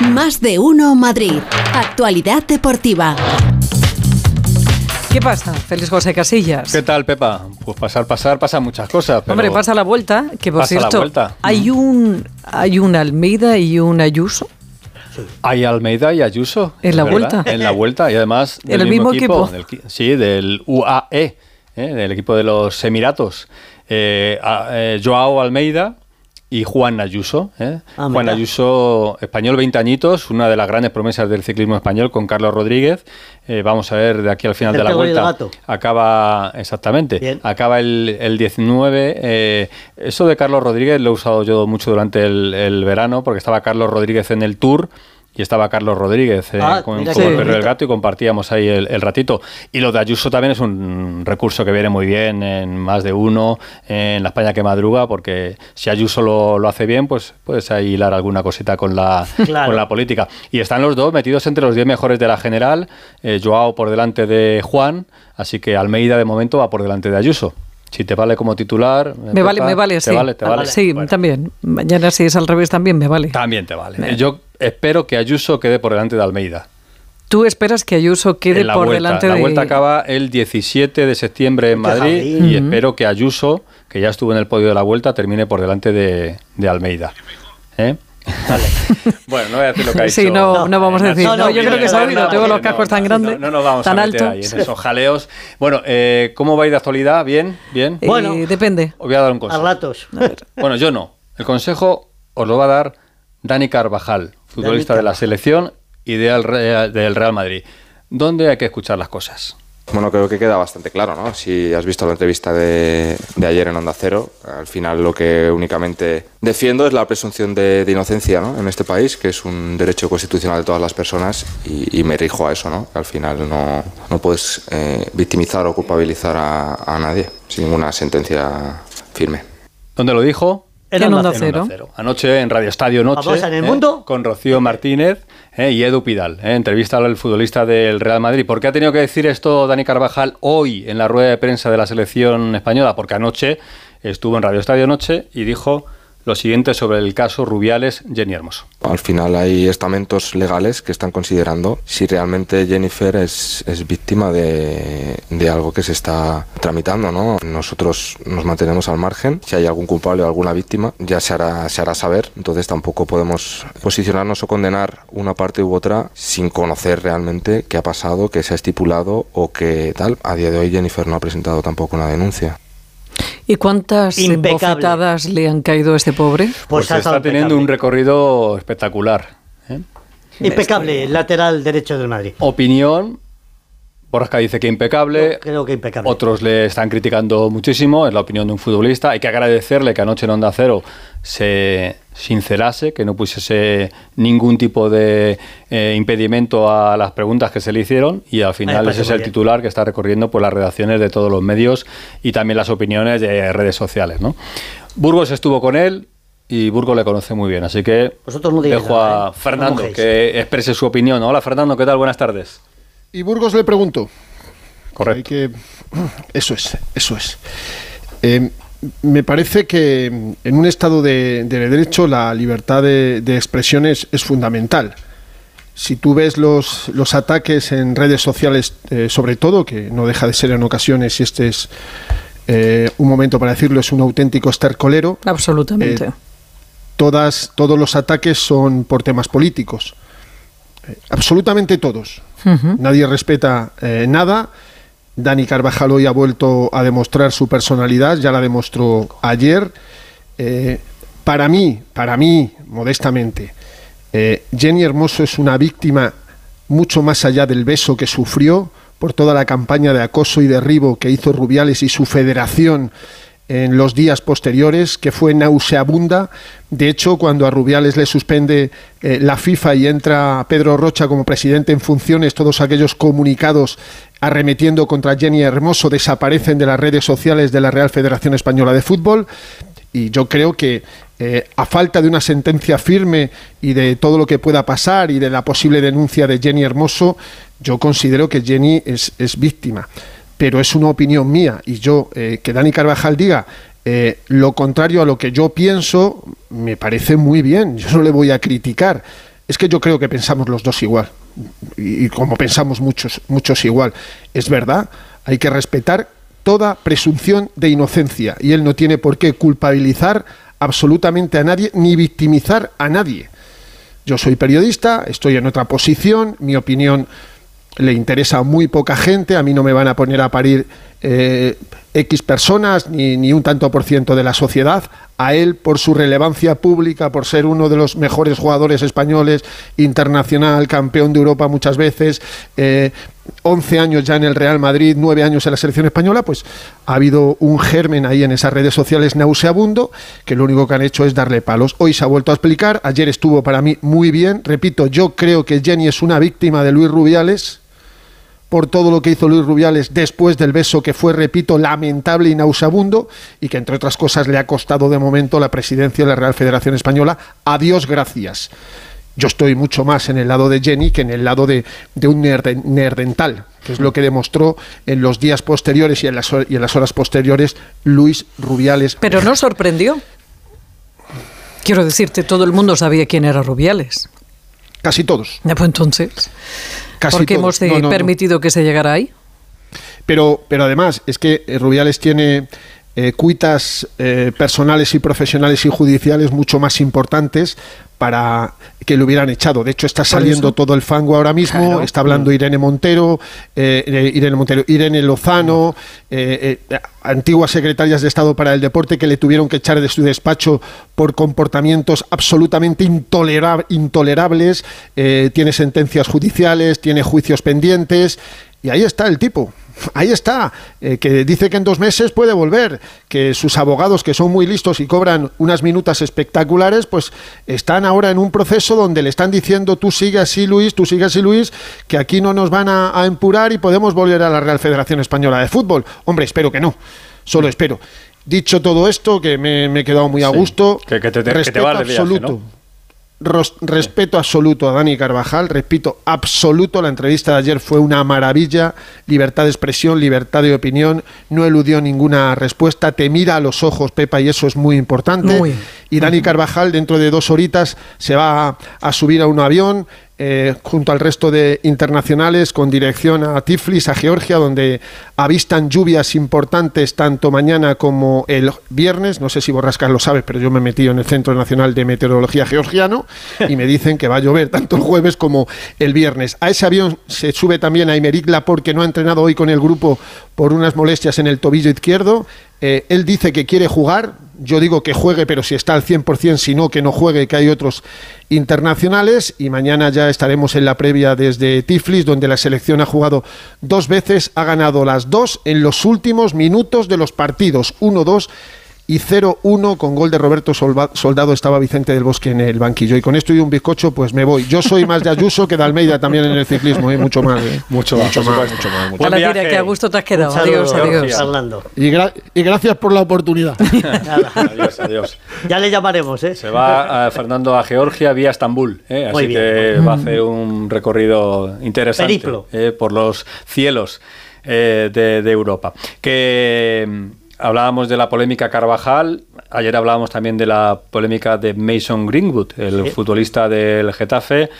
Más de uno Madrid. Actualidad deportiva. ¿Qué pasa, Félix José Casillas? ¿Qué tal, Pepa? Pues pasar, pasar, pasan muchas cosas. Pero Hombre, pasa la vuelta, que por Pasa la cierto, vuelta. hay un hay un Almeida y un Ayuso. Hay Almeida y Ayuso. En la ¿verdad? vuelta. En la vuelta y además En el mismo equipo. del qui- sí, del UAE, ¿eh? del equipo de los Emiratos. Eh, a- eh, Joao Almeida y Juan Ayuso. ¿eh? Ah, Juan. Ayuso, español, 20 añitos, una de las grandes promesas del ciclismo español con Carlos Rodríguez. Eh, vamos a ver de aquí al final de la vuelta. Acaba, exactamente, Bien. acaba el, el 19. eh, eso de Carlos Rodríguez lo he usado yo mucho durante el, el verano, porque estaba Carlos Rodríguez en el Tour y estaba Carlos Rodríguez eh, Ah, con, mira con qué el perro y el bonito. gato y compartíamos ahí el, el ratito. Y lo de Ayuso también es un recurso que viene muy bien en más de uno, en la España que madruga, porque si Ayuso lo, lo hace bien, pues puedes ahí hilar alguna cosita con la, Claro. con la política. Y están los dos metidos entre los 10 mejores de la general, eh, Joao por delante de Juan, así que Almeida de momento va por delante de Ayuso. Si te vale como titular. Me vale, me vale, ¿te sí. vale, te Ah, vale? vale. Sí, Bueno, también. Mañana si es al revés también me vale. También te vale. Yo espero que Ayuso quede por delante de Almeida. Tú esperas que Ayuso quede en la por vuelta. delante la de vuelta acaba el 17 de septiembre en Madrid y espero que Ayuso, que ya estuvo en el podio de la vuelta, termine por delante de, de Almeida. ¿Eh? bueno, no voy a decir lo que ha dicho. Sí, no, no vamos a decir. No, No, no, yo creo que se ha no, oído. no, Tengo no, los no, cascos tan grandes, No, no nos vamos tan a meter altos. ahí en esos jaleos. Bueno, eh, ¿cómo va a ir de actualidad? ¿Bien? ¿Bien? Eh, Bueno. depende. Os voy a dar un A consejo. ratos. Bueno, yo no. El consejo os lo va a dar Dani Carvajal, futbolista de la selección y del Real, del Real Madrid. ¿Dónde hay que escuchar las cosas? Bueno, creo que queda bastante claro, ¿no? Si has visto la entrevista de, de ayer en Onda Cero, al final lo que únicamente defiendo es la presunción de, inocencia, ¿no? En este país, que es un derecho constitucional de todas las personas y, y me rijo a eso, ¿no? Al final no, no puedes eh, victimizar o culpabilizar a, a nadie sin ninguna sentencia firme. ¿Dónde lo dijo? En En Onda Onda Cero. Anoche en Radio Estadio Noche. En el ¿eh? mundo. Con Rocío Martínez ¿eh? y Edu Pidal. ¿eh? Entrevista al futbolista del Real Madrid. ¿Por qué ha tenido que decir esto Dani Carvajal hoy en la rueda de prensa de la selección española? Porque anoche estuvo en Radio Estadio Noche y dijo lo siguiente sobre el caso Rubiales Jenny Hermoso. Al final hay estamentos legales que están considerando si realmente Jennifer es, es víctima de, de algo que se está tramitando, ¿no? Nosotros nos mantenemos al margen. Si hay algún culpable o alguna víctima, ya se hará, se hará saber. Entonces tampoco podemos posicionarnos o condenar una parte u otra sin conocer realmente qué ha pasado, qué se ha estipulado o qué tal. A día de hoy Jennifer no ha presentado tampoco una denuncia. ¿Y cuántas Impecable. bofetadas le han caído a este pobre? Pues, estado está teniendo un recorrido espectacular. ¿eh? Impecable, lateral derecho del Madrid. Opinión. Borja dice que impecable. Yo creo que impecable. Otros le están criticando muchísimo, es la opinión de un futbolista. Hay que agradecerle que anoche en Onda Cero se sincerase, que no pusiese ningún tipo de eh, impedimento a las preguntas que se le hicieron y al final ese es el bien. titular que está recorriendo por las redacciones de todos los medios y también las opiniones de redes sociales. ¿no? Burgos estuvo con él y Burgos le conoce muy bien, así que Vosotros no digáis dejo a ¿eh? Fernando que exprese su opinión. Hola Fernando, ¿qué tal? Buenas tardes. Y Burgos le pregunto. Correcto. Hay que, eso es, eso es. Eh, me parece que en un Estado de, de derecho la libertad de, de expresión es, es fundamental. Si tú ves los, los ataques en redes sociales, eh, sobre todo, que no deja de ser en ocasiones, y este es eh, un momento para decirlo, es un auténtico estercolero, Absolutamente. Eh, todas, todos los ataques son por temas políticos. Eh, absolutamente todos. Nadie respeta eh, nada. Dani Carvajal hoy ha vuelto a demostrar su personalidad, ya la demostró ayer. Eh, para mí, para mí, modestamente, eh, Jenny Hermoso es una víctima mucho más allá del beso que sufrió por toda la campaña de acoso y derribo que hizo Rubiales y su federación en los días posteriores, que fue nauseabunda. De hecho, cuando a Rubiales le suspende eh, la FIFA y entra Pedro Rocha como presidente en funciones, todos aquellos comunicados arremetiendo contra Jenny Hermoso desaparecen de las redes sociales de la Real Federación Española de Fútbol. Y yo creo que eh, a falta de una sentencia firme y de todo lo que pueda pasar y de la posible denuncia de Jenny Hermoso, yo considero que Jenny es, es víctima. Pero es una opinión mía y yo, eh, que Dani Carvajal diga eh, lo contrario a lo que yo pienso, me parece muy bien. Yo no le voy a criticar. es que yo creo que pensamos los dos igual. Y, y como pensamos muchos, muchos igual. Es verdad, hay que respetar toda presunción de inocencia. Y él no tiene por qué culpabilizar absolutamente a nadie ni victimizar a nadie. Yo soy periodista, estoy en otra posición, mi opinión le interesa muy poca gente, a mí no me van a poner a parir eh, X personas ni, ni un tanto por ciento de la sociedad, a él por su relevancia pública, por ser uno de los mejores jugadores españoles, internacional, campeón de Europa muchas veces, eh, 11 años ya en el Real Madrid, 9 años en la selección española, pues ha habido un germen ahí en esas redes sociales nauseabundo que lo único que han hecho es darle palos. Hoy se ha vuelto a explicar, ayer estuvo para mí muy bien, repito, yo creo que Jenny es una víctima de Luis Rubiales por todo lo que hizo Luis Rubiales después del beso que fue, repito, lamentable y nauseabundo y que entre otras cosas le ha costado de momento la presidencia de la Real Federación Española. Adiós, gracias. Yo estoy mucho más en el lado de Jenny que en el lado de, de un nerdental, que es lo que demostró en los días posteriores y en las, y en las horas posteriores Luis Rubiales. Pero no sorprendió. Quiero decirte, todo el mundo sabía quién era Rubiales. Casi todos. Ya, pues entonces, Casi ¿por qué todos. hemos No, no, no. permitido que se llegara ahí? Pero, pero además, es que eh, Rubiales tiene eh, cuitas eh, personales y profesionales y judiciales mucho más importantes para que lo hubieran echado. De hecho, está saliendo todo el fango ahora mismo. Claro. Está hablando Irene Montero, eh, Irene Montero, Irene Lozano, eh, eh, antiguas secretarias de Estado para el Deporte que le tuvieron que echar de su despacho por comportamientos absolutamente intolera- intolerables. Tiene sentencias judiciales, tiene juicios pendientes. Y ahí está el tipo. Ahí está, eh, que dice que en dos meses puede volver, que sus abogados, que son muy listos y cobran unas minutas espectaculares, pues están ahora en un proceso donde le están diciendo tú sigue así Luis, tú sigue así Luis, que aquí no nos van a, a empurar y podemos volver a la Real Federación Española de Fútbol. Hombre, espero que no, solo espero. Dicho todo esto, que me, me he quedado muy a Sí, gusto, que- que te- que te respeto viaje, absoluto. ¿no? Respeto absoluto a Dani Carvajal, repito, absoluto, la entrevista de ayer fue una maravilla, libertad de expresión, libertad de opinión, no eludió ninguna respuesta, te mira a los ojos, Pepa, y eso es muy importante. Muy. Y Dani Carvajal dentro de dos horitas se va a, a subir a un avión eh, junto al resto de internacionales con dirección a Tiflis, a Georgia, donde avistan lluvias importantes tanto mañana como el viernes. No sé si Borrascas lo sabe, pero yo me he metido en el Centro Nacional de Meteorología Georgiano y me dicen que va a llover tanto el jueves como el viernes. A ese avión se sube también a Imeric Laporte, que no ha entrenado hoy con el grupo por unas molestias en el tobillo izquierdo. Eh, él dice que quiere jugar, yo digo que juegue, pero si está al 100%, si no, que no juegue, que hay otros internacionales. Y mañana ya estaremos en la previa desde Tiflis, donde la selección ha jugado dos veces, ha ganado las dos en los últimos minutos de los partidos, 1-2 y 0-1 con gol de Roberto Soldado estaba Vicente del Bosque en el banquillo. Y con esto y un bizcocho, pues me voy. Yo soy más de Ayuso que de Almeida también en el ciclismo, ¿eh? mucho más. ¿eh? Mucho más, mucho más, supuesto. mucho más, mucho mira, viaje. que a gusto te has quedado. Saludo, Adiós, adiós. Orlando. Y, gra- y gracias por la oportunidad. Adiós, adiós. Ya le llamaremos, ¿eh? Se va eh, Fernando a Georgia vía Estambul, ¿eh? así bien. que va a hacer un recorrido interesante. ¿eh? por los cielos eh, de, de Europa. Que hablábamos de la polémica Carvajal, ayer hablábamos también de la polémica de Mason Greenwood, el Sí. futbolista del Getafe.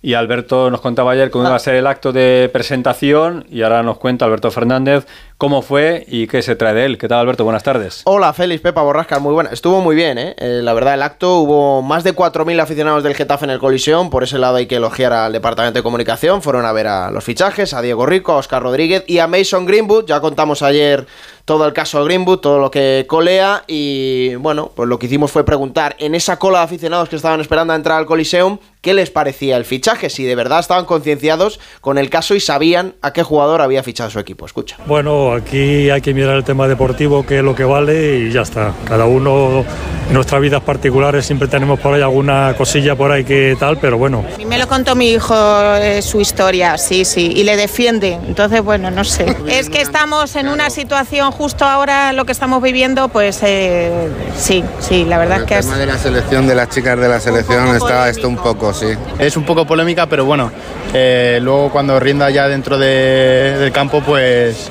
Y Alberto nos contaba ayer cómo iba a ser el acto de presentación y ahora nos cuenta Alberto Fernández cómo fue y qué se trae de él. ¿Qué tal Alberto? Buenas tardes. Hola, Félix, Pepa Borrasca, muy buena. Estuvo muy bien, ¿eh? Eh, La verdad, el acto hubo más de 4.000 aficionados del Getafe en el Colisión. Por ese lado hay que elogiar al Departamento de Comunicación. Fueron a ver a los fichajes, a Diego Rico, a Oscar Rodríguez y a Mason Greenwood. Ya contamos ayer todo el caso de Greenwood, todo lo que colea. Y bueno, pues lo que hicimos fue preguntar en esa cola de aficionados que estaban esperando a entrar al Coliseum qué les parecía el fichaje, si de verdad estaban concienciados con el caso y sabían a qué jugador había fichado su equipo. Escucha. Bueno, aquí hay que mirar el tema deportivo, que es lo que vale y ya está. Cada uno en nuestras vidas particulares siempre tenemos por ahí alguna cosilla por ahí que tal, pero bueno. A mí me lo contó mi hijo eh, su historia, sí, sí, y le defiende. Entonces, bueno, no sé. Es que estamos en una situación justo ahora, lo que estamos viviendo, pues eh, sí, sí, la verdad es que El es... tema de la selección, de las chicas de la selección, está esto un poco, sí. Es un poco polémica, pero bueno, eh, luego cuando rinda ya dentro de- del campo, pues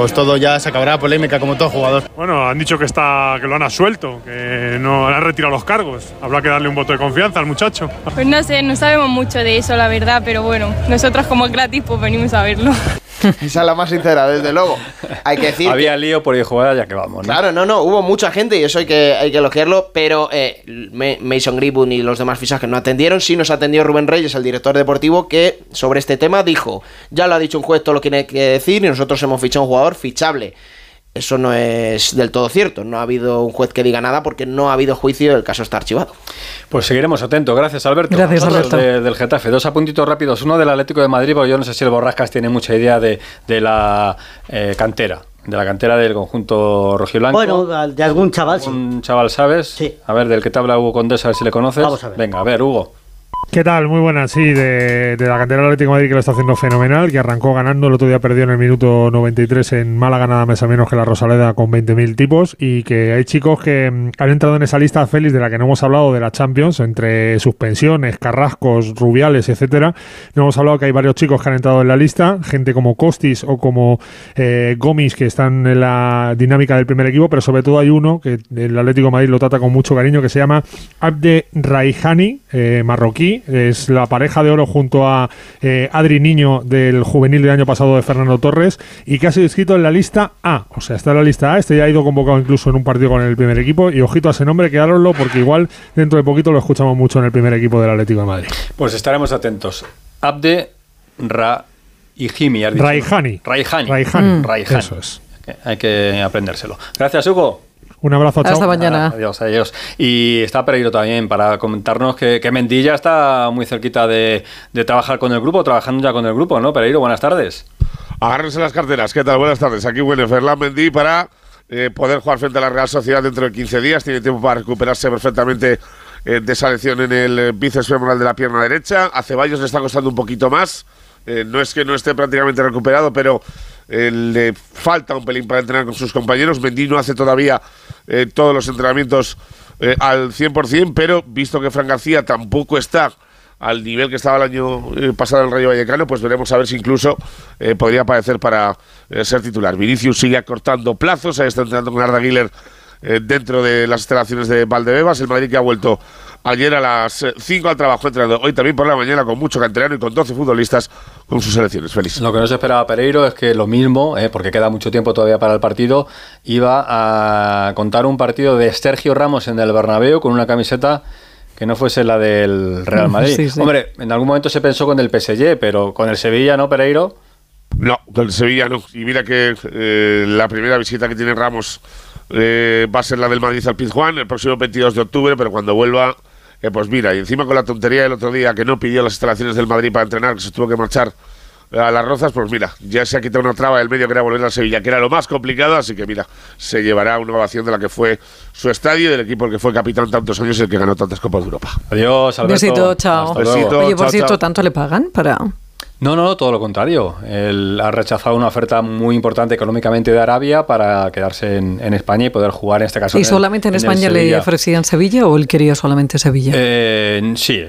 pues todo ya se acabará polémica como todo jugador. Bueno, han dicho que está que lo han absuelto, que no han retirado los cargos. Habrá que darle un voto de confianza al muchacho. Pues no sé, no sabemos mucho de eso, la verdad, pero bueno, nosotros como es gratis, pues venimos a verlo. Esa es la más sincera, desde luego. Hay que decir. Había lío por ir jugada ya que vamos, ¿no? Claro, no, no, hubo mucha gente y eso hay que, hay que elogiarlo, pero eh, Mason Greenwood y los demás fichajes no atendieron. Sí nos atendió Rubén Reyes, el director deportivo, que sobre este tema dijo: Ya lo ha dicho un juez, todo lo que tiene que decir, y nosotros hemos fichado un jugador fichable. Eso no es del todo cierto. No ha habido un juez que diga nada porque no ha habido juicio y el caso está archivado. Pues seguiremos atentos. Gracias, Alberto. Gracias, Alberto. de- del Getafe. Dos apuntitos rápidos. Uno del Atlético de Madrid, porque yo no sé si el Borrascas tiene mucha idea de, de la eh, cantera. De la cantera del conjunto rojiblanco. Bueno, de algún chaval, sí. Un chaval, ¿sabes? Sí. A ver, del que te habla Hugo Condés, a ver si le conoces. Vamos a ver. Venga, a ver, Hugo. ¿Qué tal? Muy buenas, sí, de, la cantera del Atlético Madrid que lo está haciendo fenomenal, que arrancó ganando, el otro día perdió en el minuto 93 en Málaga nada más a menos que la Rosaleda con 20.000 tipos y que hay chicos que mm, han entrado en esa lista, Félix, de la que no hemos hablado de la Champions, entre suspensiones, carrascos, rubiales, etcétera. No hemos hablado que hay varios chicos que han entrado en la lista, gente como Costis o como eh, Gomis que están en la dinámica del primer equipo, pero sobre todo hay uno que el Atlético Madrid lo trata con mucho cariño que se llama Abde Raihani, eh, marroquí, es la pareja de oro junto a eh, Adri Niño del juvenil del año pasado de Fernando Torres y que ha sido inscrito en la lista A, o sea, está en la lista A, este ya ha ido convocado incluso en un partido con el primer equipo y ojito a ese nombre, quedároslo porque igual dentro de poquito lo escuchamos mucho en el primer equipo del Atlético de Madrid. Pues estaremos atentos. Abde has dicho, ¿no? Raihani. Raihani. Raihani. Mm. Raihani. Eso es. Hay que aprendérselo. Gracias, Hugo. Un abrazo, chao. Hasta mañana. Adiós, adiós. Y está Pereiro también para comentarnos que, que Mendilla está muy cerquita de, de trabajar con el grupo, trabajando ya con el grupo, ¿no? Pereiro, buenas tardes. Agárrense las carteras. ¿Qué tal? Buenas tardes. Aquí huele Ferland Mendy para eh, poder jugar frente a la Real Sociedad dentro de 15 días. Tiene tiempo para recuperarse perfectamente eh, de esa lesión en el eh, bíceps femoral de la pierna derecha. A Ceballos le está costando un poquito más. Eh, no es que no esté prácticamente recuperado, pero eh, le falta un pelín para entrenar con sus compañeros. Mendy no hace todavía eh, todos los entrenamientos eh, al 100%, pero visto que Fran García tampoco está al nivel que estaba el año eh, pasado en el Rayo Vallecano, pues veremos a ver si incluso eh, podría aparecer para ser titular. Vinicius sigue acortando plazos, ahí está entrenando con Arda Güler dentro de las instalaciones de Valdebebas, el Madrid que ha vuelto ayer a las 5 al trabajo entrenando, hoy también por la mañana con mucho canterano y con 12 futbolistas con sus selecciones. Feliz. Lo que no se esperaba Pereiro es que lo mismo, eh, porque queda mucho tiempo todavía para el partido, iba a contar un partido de Sergio Ramos en el Bernabéu con una camiseta que no fuese la del Real Madrid. Sí, sí. Hombre, en algún momento se pensó con el PSG, pero con el Sevilla, ¿no, Pereiro? No, con el Sevilla no. Y mira que eh, la primera visita que tiene Ramos eh, va a ser la del Madrid al Pizjuán el próximo 22 de octubre, pero cuando vuelva, eh, pues mira, y encima con la tontería del otro día que no pidió las instalaciones del Madrid para entrenar, que se tuvo que marchar a las rozas, pues mira, ya se ha quitado una traba del medio que era volver al Sevilla, que era lo más complicado, así que mira, se llevará una ovación de la que fue su estadio y del equipo que fue capitán tantos años y el que ganó tantas Copas de Europa. Adiós, Alberto. Besito, chao. Besito. Oye, por chao, cierto, chao. ¿tanto le pagan para...? No, no, todo lo contrario. Él ha rechazado una oferta muy importante económicamente de Arabia para quedarse en, en España y poder jugar en este caso. ¿Y solamente en España le ofrecían Sevilla o él quería solamente Sevilla? Eh, sí,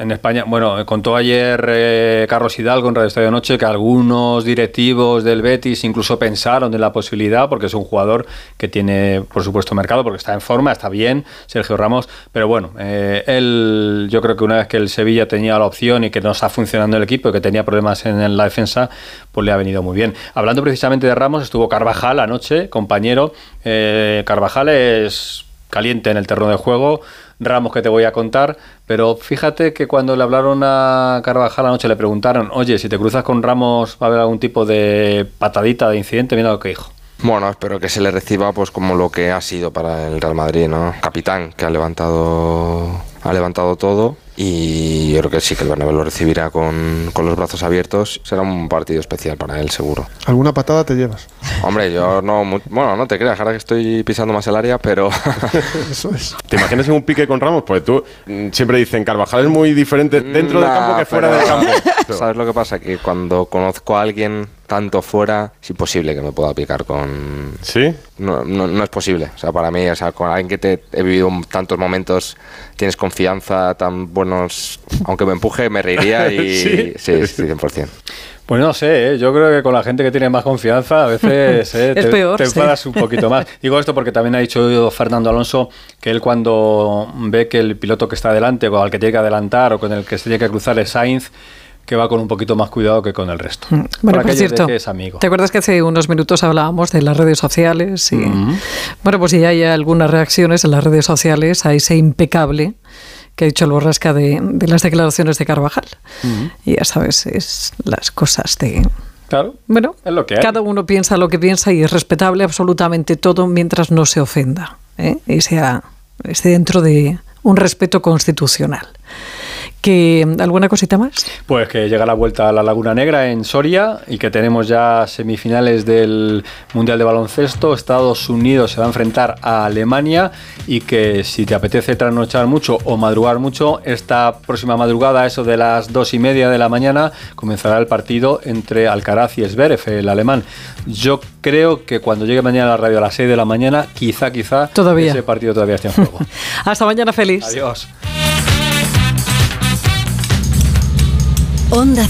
en España. Bueno, contó ayer eh, Carlos Hidalgo en Radio Estadio Noche que algunos directivos del Betis incluso pensaron en la posibilidad, porque es un jugador que tiene, por supuesto, mercado, porque está en forma, está bien, Sergio Ramos. Pero bueno, eh, él, yo creo que una vez que el Sevilla tenía la opción y que no está funcionando el equipo y que tenía problemas en, la defensa, pues le ha venido muy bien. Hablando precisamente de Ramos, estuvo Carvajal anoche, compañero. Eh, Carvajal es caliente en el terreno de juego. Ramos que te voy a contar, pero fíjate que cuando le hablaron a Carvajal anoche le preguntaron, oye, si te cruzas con Ramos va a haber algún tipo de patadita, de incidente, mira lo que dijo. Bueno, espero que se le reciba pues como lo que ha sido para el Real Madrid, ¿no? Capitán que ha levantado ha levantado todo y yo creo que sí que el Bernabéu lo recibirá con, con los brazos abiertos. Será un partido especial para él, seguro. ¿Alguna patada te llevas? Hombre, yo no, mu- bueno, no te creas, ahora que estoy pisando más el área, pero Eso es. ¿Te imaginas en un pique con Ramos? Pues tú mm, siempre dicen Carvajal es muy diferente dentro del campo que fuera pero- del campo. ¿Sabes lo que pasa? Que cuando conozco a alguien tanto fuera, es imposible que me pueda picar con... ¿Sí? No, no, no es posible. O sea, para mí, o sea, con alguien que te he vivido tantos momentos, tienes confianza, tan buenos... Aunque me empuje, me reiría y... ¿Sí? sí, sí, 100%. Pues no sé, ¿eh? yo creo que con la gente que tiene más confianza a veces ¿eh? Es te, peor, te sí. enfadas un poquito más. Digo esto porque también ha dicho Fernando Alonso que él cuando ve que el piloto que está delante o al que tiene que adelantar o con el que se tiene que cruzar es Sainz, que va con un poquito más cuidado que con el resto. Bueno, Por por aquello de cierto, que es amigo. ¿te acuerdas que hace unos minutos hablábamos de las redes sociales? Y. Bueno, pues ya hay algunas reacciones en las redes sociales a ese impecable que ha dicho el Borrasca de, de las declaraciones de Carvajal. Y ya sabes, es las cosas de... Claro, Bueno, es lo que hay. cada uno piensa lo que piensa y es respetable absolutamente todo mientras no se ofenda ¿eh? y sea esté dentro de un respeto constitucional. ¿Que, ¿Alguna cosita más? Pues que llega la vuelta a la Laguna Negra en Soria y que tenemos ya semifinales del Mundial de Baloncesto. Estados Unidos se va a enfrentar a Alemania y que si te apetece trasnochar mucho o madrugar mucho, esta próxima madrugada, eso de las dos y media de la mañana, comenzará el partido entre Alcaraz y Zverev, el alemán. Yo creo que cuando llegue mañana a la radio a las 6 de la mañana, quizá, quizá, Todavía. ese partido todavía esté en juego. Hasta mañana, feliz. Adiós. Onda